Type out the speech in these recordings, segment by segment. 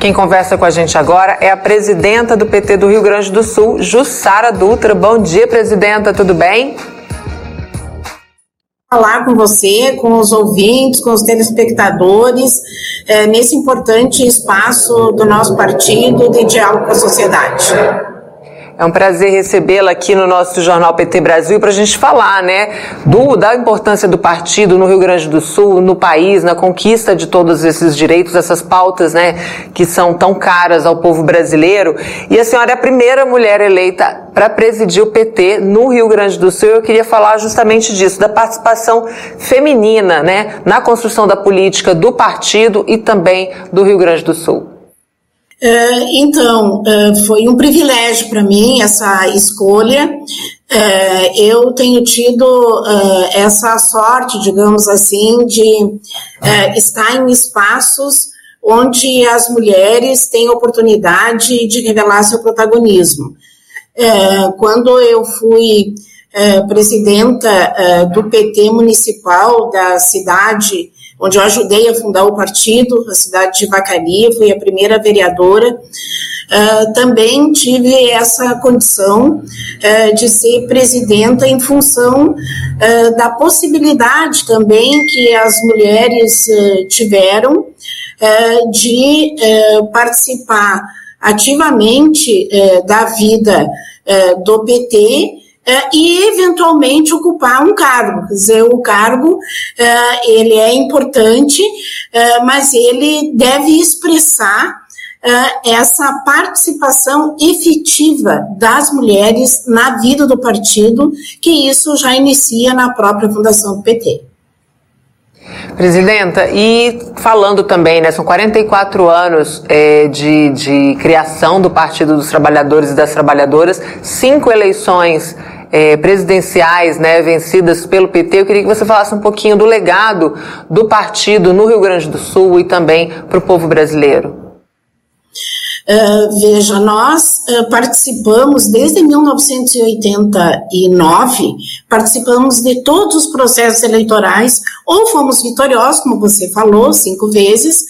Quem conversa com a gente agora é a presidenta do PT do Rio Grande do Sul, Jussara Dutra. Bom dia, presidenta, tudo bem? Falar com você, com os ouvintes, com os telespectadores, é, nesse importante espaço do nosso partido de diálogo com a sociedade. É um prazer recebê-la aqui no nosso Jornal PT Brasil para a gente falar, né, do, da importância do partido no Rio Grande do Sul, no país, na conquista de todos esses direitos, essas pautas, né, que são tão caras ao povo brasileiro. E a senhora é a primeira mulher eleita para presidir o PT no Rio Grande do Sul. Eu queria falar justamente disso, da participação feminina, né, na construção da política do partido e também do Rio Grande do Sul. Eh, então, eh, foi um privilégio para mim essa escolha. Eh, eu tenho tido essa sorte, digamos assim, de estar em espaços onde as mulheres têm oportunidade de revelar seu protagonismo. Quando eu fui presidenta do PT municipal da cidade onde eu ajudei a fundar o partido, a cidade de Vacaria, fui a primeira vereadora. Uh, também tive essa condição uh, de ser presidenta em função uh, da possibilidade também que as mulheres tiveram de participar ativamente da vida do PT e eventualmente ocupar um cargo. Quer dizer, o cargo é, ele é importante, é, mas ele deve expressar essa participação efetiva das mulheres na vida do partido, que isso já inicia na própria fundação do PT. Presidenta, e falando também, né, são 44 anos é, de, de criação do Partido dos Trabalhadores e das Trabalhadoras, cinco eleições é, presidenciais né, vencidas pelo PT. Eu queria que você falasse um pouquinho do legado do partido no Rio Grande do Sul e também para o povo brasileiro. Uh, veja, nós uh, participamos desde 1989, participamos de todos os processos eleitorais, ou fomos vitoriosos, como você falou, cinco vezes,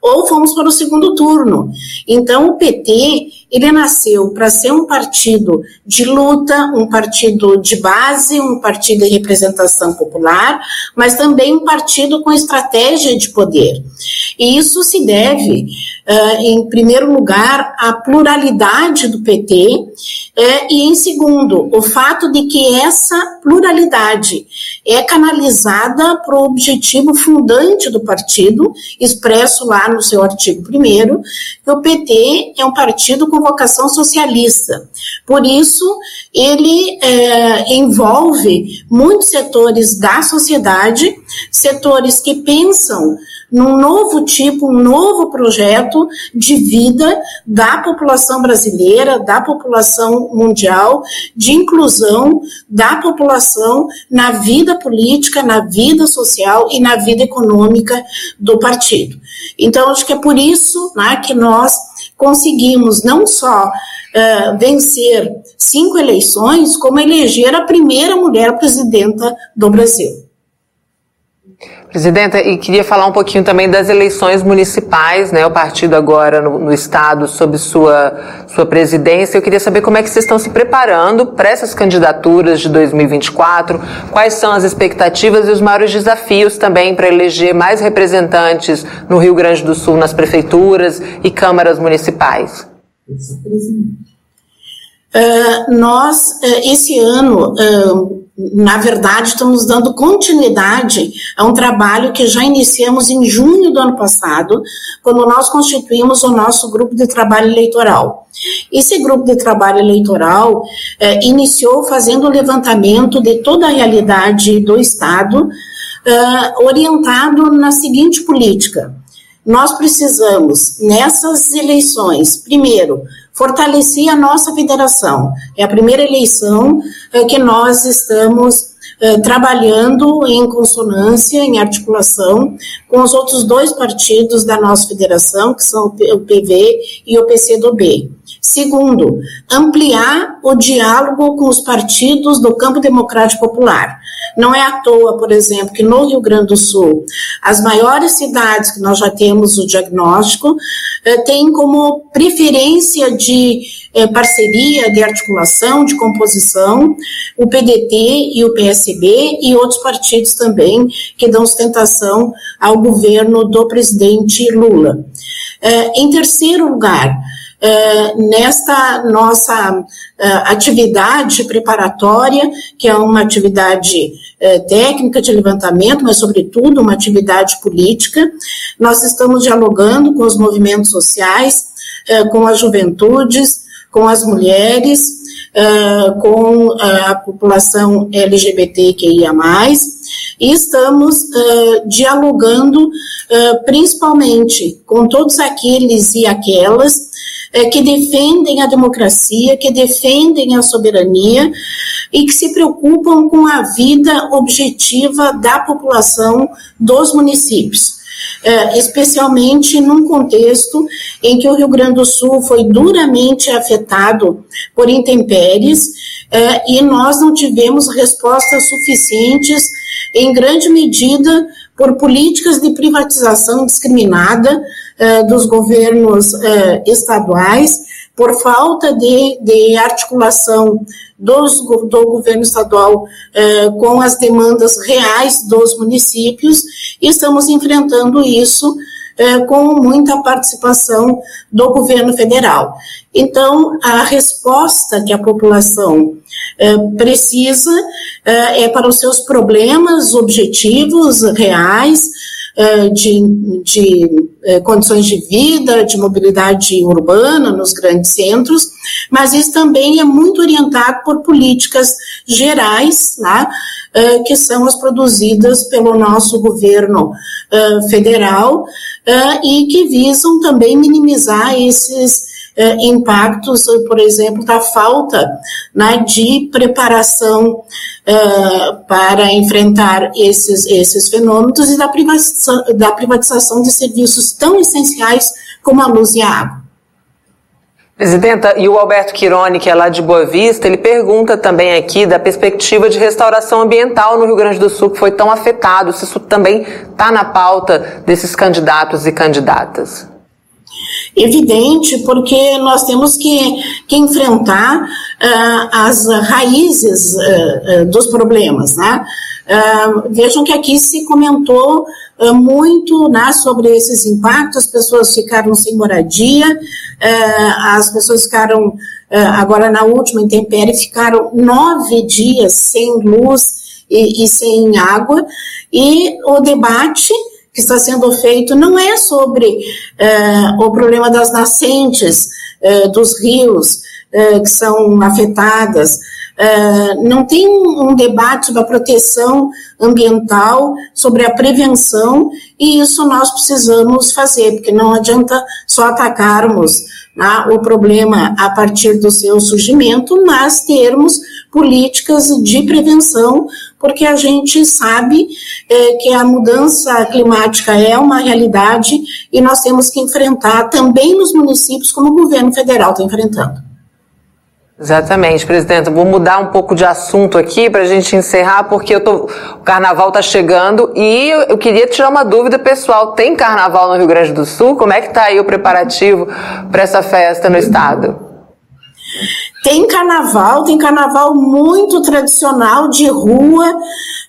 ou fomos para o segundo turno. Então, o PT, ele nasceu para ser um partido de luta, um partido de base, um partido de representação popular, mas também um partido com estratégia de poder. E isso se deve, uh, em primeiro lugar, à pluralidade do PT, uh, e em segundo, o fato de que essa pluralidade é canalizada para o objetivo fundante do partido, expresso lá no seu artigo 1, que o PT é um partido com vocação socialista. Por isso, ele é, envolve muitos setores da sociedade, setores que pensam num novo tipo, um novo projeto de vida da população brasileira, da população mundial, de inclusão da população na vida política, na vida social e na vida econômica do partido. Então, acho que é por isso né, que nós conseguimos não só uh, vencer cinco eleições, como eleger a primeira mulher presidenta do Brasil. Presidenta, e queria falar um pouquinho também das eleições municipais, né? O partido agora no, no, estado sob sua, sua presidência. Eu queria saber como é que vocês estão se preparando para essas candidaturas de 2024, quais são as expectativas e os maiores desafios também para eleger mais representantes no Rio Grande do Sul, nas prefeituras e câmaras municipais. Uh, nós, uh, esse ano, uh, na verdade, estamos dando continuidade a um trabalho que já iniciamos em junho do ano passado, quando nós constituímos o nosso grupo de trabalho eleitoral. Esse grupo de trabalho eleitoral eh, iniciou fazendo o levantamento de toda a realidade do Estado, orientado na seguinte política. Nós precisamos, nessas eleições, primeiro, fortalecer a nossa federação. É a primeira eleição é, que nós estamos é, trabalhando em consonância, em articulação com os outros dois partidos da nossa federação, que são o PV e o PCdoB. Segundo, ampliar o diálogo com os partidos do campo democrático popular. Não é à toa, por exemplo, que no Rio Grande do Sul, as maiores cidades que nós já temos o diagnóstico eh, têm como preferência de eh, parceria, de articulação, de composição, o PDT e o PSB e outros partidos também que dão sustentação ao governo do presidente Lula. Eh, em terceiro lugar, Uh, nesta nossa uh, atividade preparatória, que é uma atividade técnica de levantamento, mas, sobretudo, uma atividade política, nós estamos dialogando com os movimentos sociais, com as juventudes, com as mulheres, com a população LGBTQIA, e estamos dialogando principalmente com todos aqueles e aquelas é, que defendem a democracia, que defendem a soberania e que se preocupam com a vida objetiva da população dos municípios. Especialmente num contexto em que o Rio Grande do Sul foi duramente afetado por intempéries e nós não tivemos respostas suficientes, em grande medida, por políticas de privatização discriminada uh, dos governos uh, estaduais, por falta de, de articulação dos, do governo estadual uh, com as demandas reais dos municípios, e estamos enfrentando isso com muita participação do governo federal. Então, a resposta que a população precisa é para os seus problemas objetivos reais, de, de condições de vida, de mobilidade urbana nos grandes centros, mas isso também é muito orientado por políticas gerais, né, que são as produzidas pelo nosso governo federal e que visam também minimizar esses eh, impactos, por exemplo, da falta né, de preparação eh, para enfrentar esses, esses fenômenos e da privatização, da privatização de serviços tão essenciais como a luz e a água. Presidenta, e o Alberto Quirone, que é lá de Boa Vista, ele pergunta também aqui da perspectiva de restauração ambiental no Rio Grande do Sul, que foi tão afetado, se isso também está na pauta desses candidatos e candidatas evidente, porque nós temos que, que enfrentar uh, as raízes uh, uh, dos problemas, né? vejam que aqui se comentou muito né, sobre esses impactos, as pessoas ficaram sem moradia, as pessoas ficaram, agora na última intempérie, ficaram nove dias sem luz e, e sem água, e o debate que está sendo feito não é sobre uh, o problema das nascentes uh, dos rios uh, que são afetadas, não tem um debate sobre a proteção ambiental, sobre a prevenção, e isso nós precisamos fazer, porque não adianta só atacarmos né, o problema a partir do seu surgimento, mas termos políticas de prevenção porque a gente sabe é, que a mudança climática é uma realidade e nós temos que enfrentar também nos municípios, como o governo federal está enfrentando. Exatamente, presidenta. Vou mudar um pouco de assunto aqui para a gente encerrar, porque eu tô, o carnaval está chegando e eu, eu, queria tirar uma dúvida pessoal. Tem carnaval no Rio Grande do Sul? Como é que está aí o preparativo para essa festa no estado? Tem carnaval, tem carnaval muito tradicional de rua,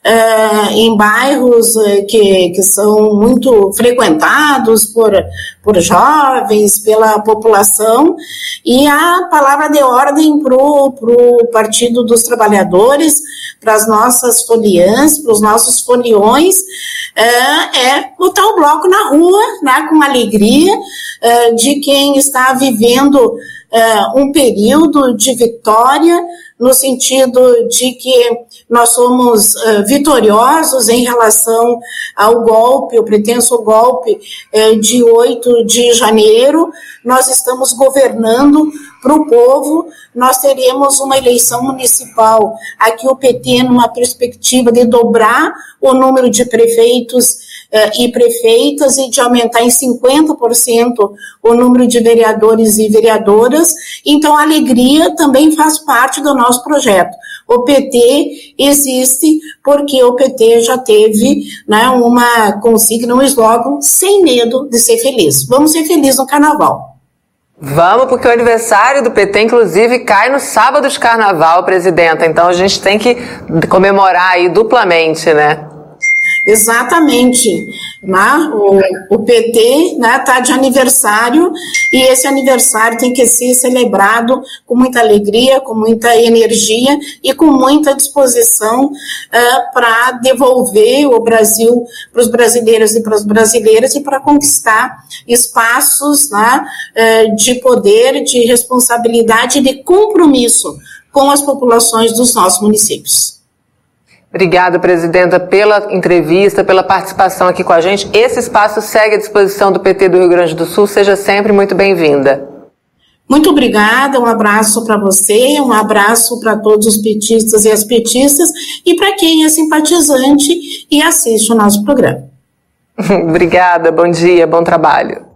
é, em bairros é, que, que são muito frequentados por, por jovens, pela população, e a palavra de ordem para o Partido dos Trabalhadores, para as nossas foliãs, para os nossos foliões, é, é botar o bloco na rua, né, com alegria, é, de quem está vivendo uh, um período de vitória, no sentido de que nós somos uh, vitoriosos em relação ao golpe, o pretenso golpe uh, de 8 de janeiro. Nós estamos governando para o povo, nós teremos uma eleição municipal. Aqui o PT, numa perspectiva de dobrar o número de prefeitos e prefeitas e de aumentar em 50% o número de vereadores e vereadoras. Então, a alegria também faz parte do nosso projeto. O PT existe porque o PT já teve né, uma consigna, um slogan, sem medo de ser feliz. Vamos ser felizes no carnaval. Vamos, porque o aniversário do PT, inclusive, cai no sábado de carnaval, presidenta. Então a gente tem que comemorar aí duplamente, né? Exatamente. Né? O, o PT está né, tá de aniversário e esse aniversário tem que ser celebrado com muita alegria, com muita energia e com muita disposição uh, é, para devolver o Brasil para os brasileiros e para as brasileiras e para conquistar espaços né, uh, de poder, de responsabilidade e de compromisso com as populações dos nossos municípios. Obrigada, presidenta, pela entrevista, pela participação aqui com a gente. Esse espaço segue à disposição do PT do Rio Grande do Sul. Seja sempre muito bem-vinda. Muito obrigada, um abraço para você, um abraço para todos os petistas e as petistas e para quem é simpatizante e assiste o nosso programa. obrigada, bom dia, bom trabalho.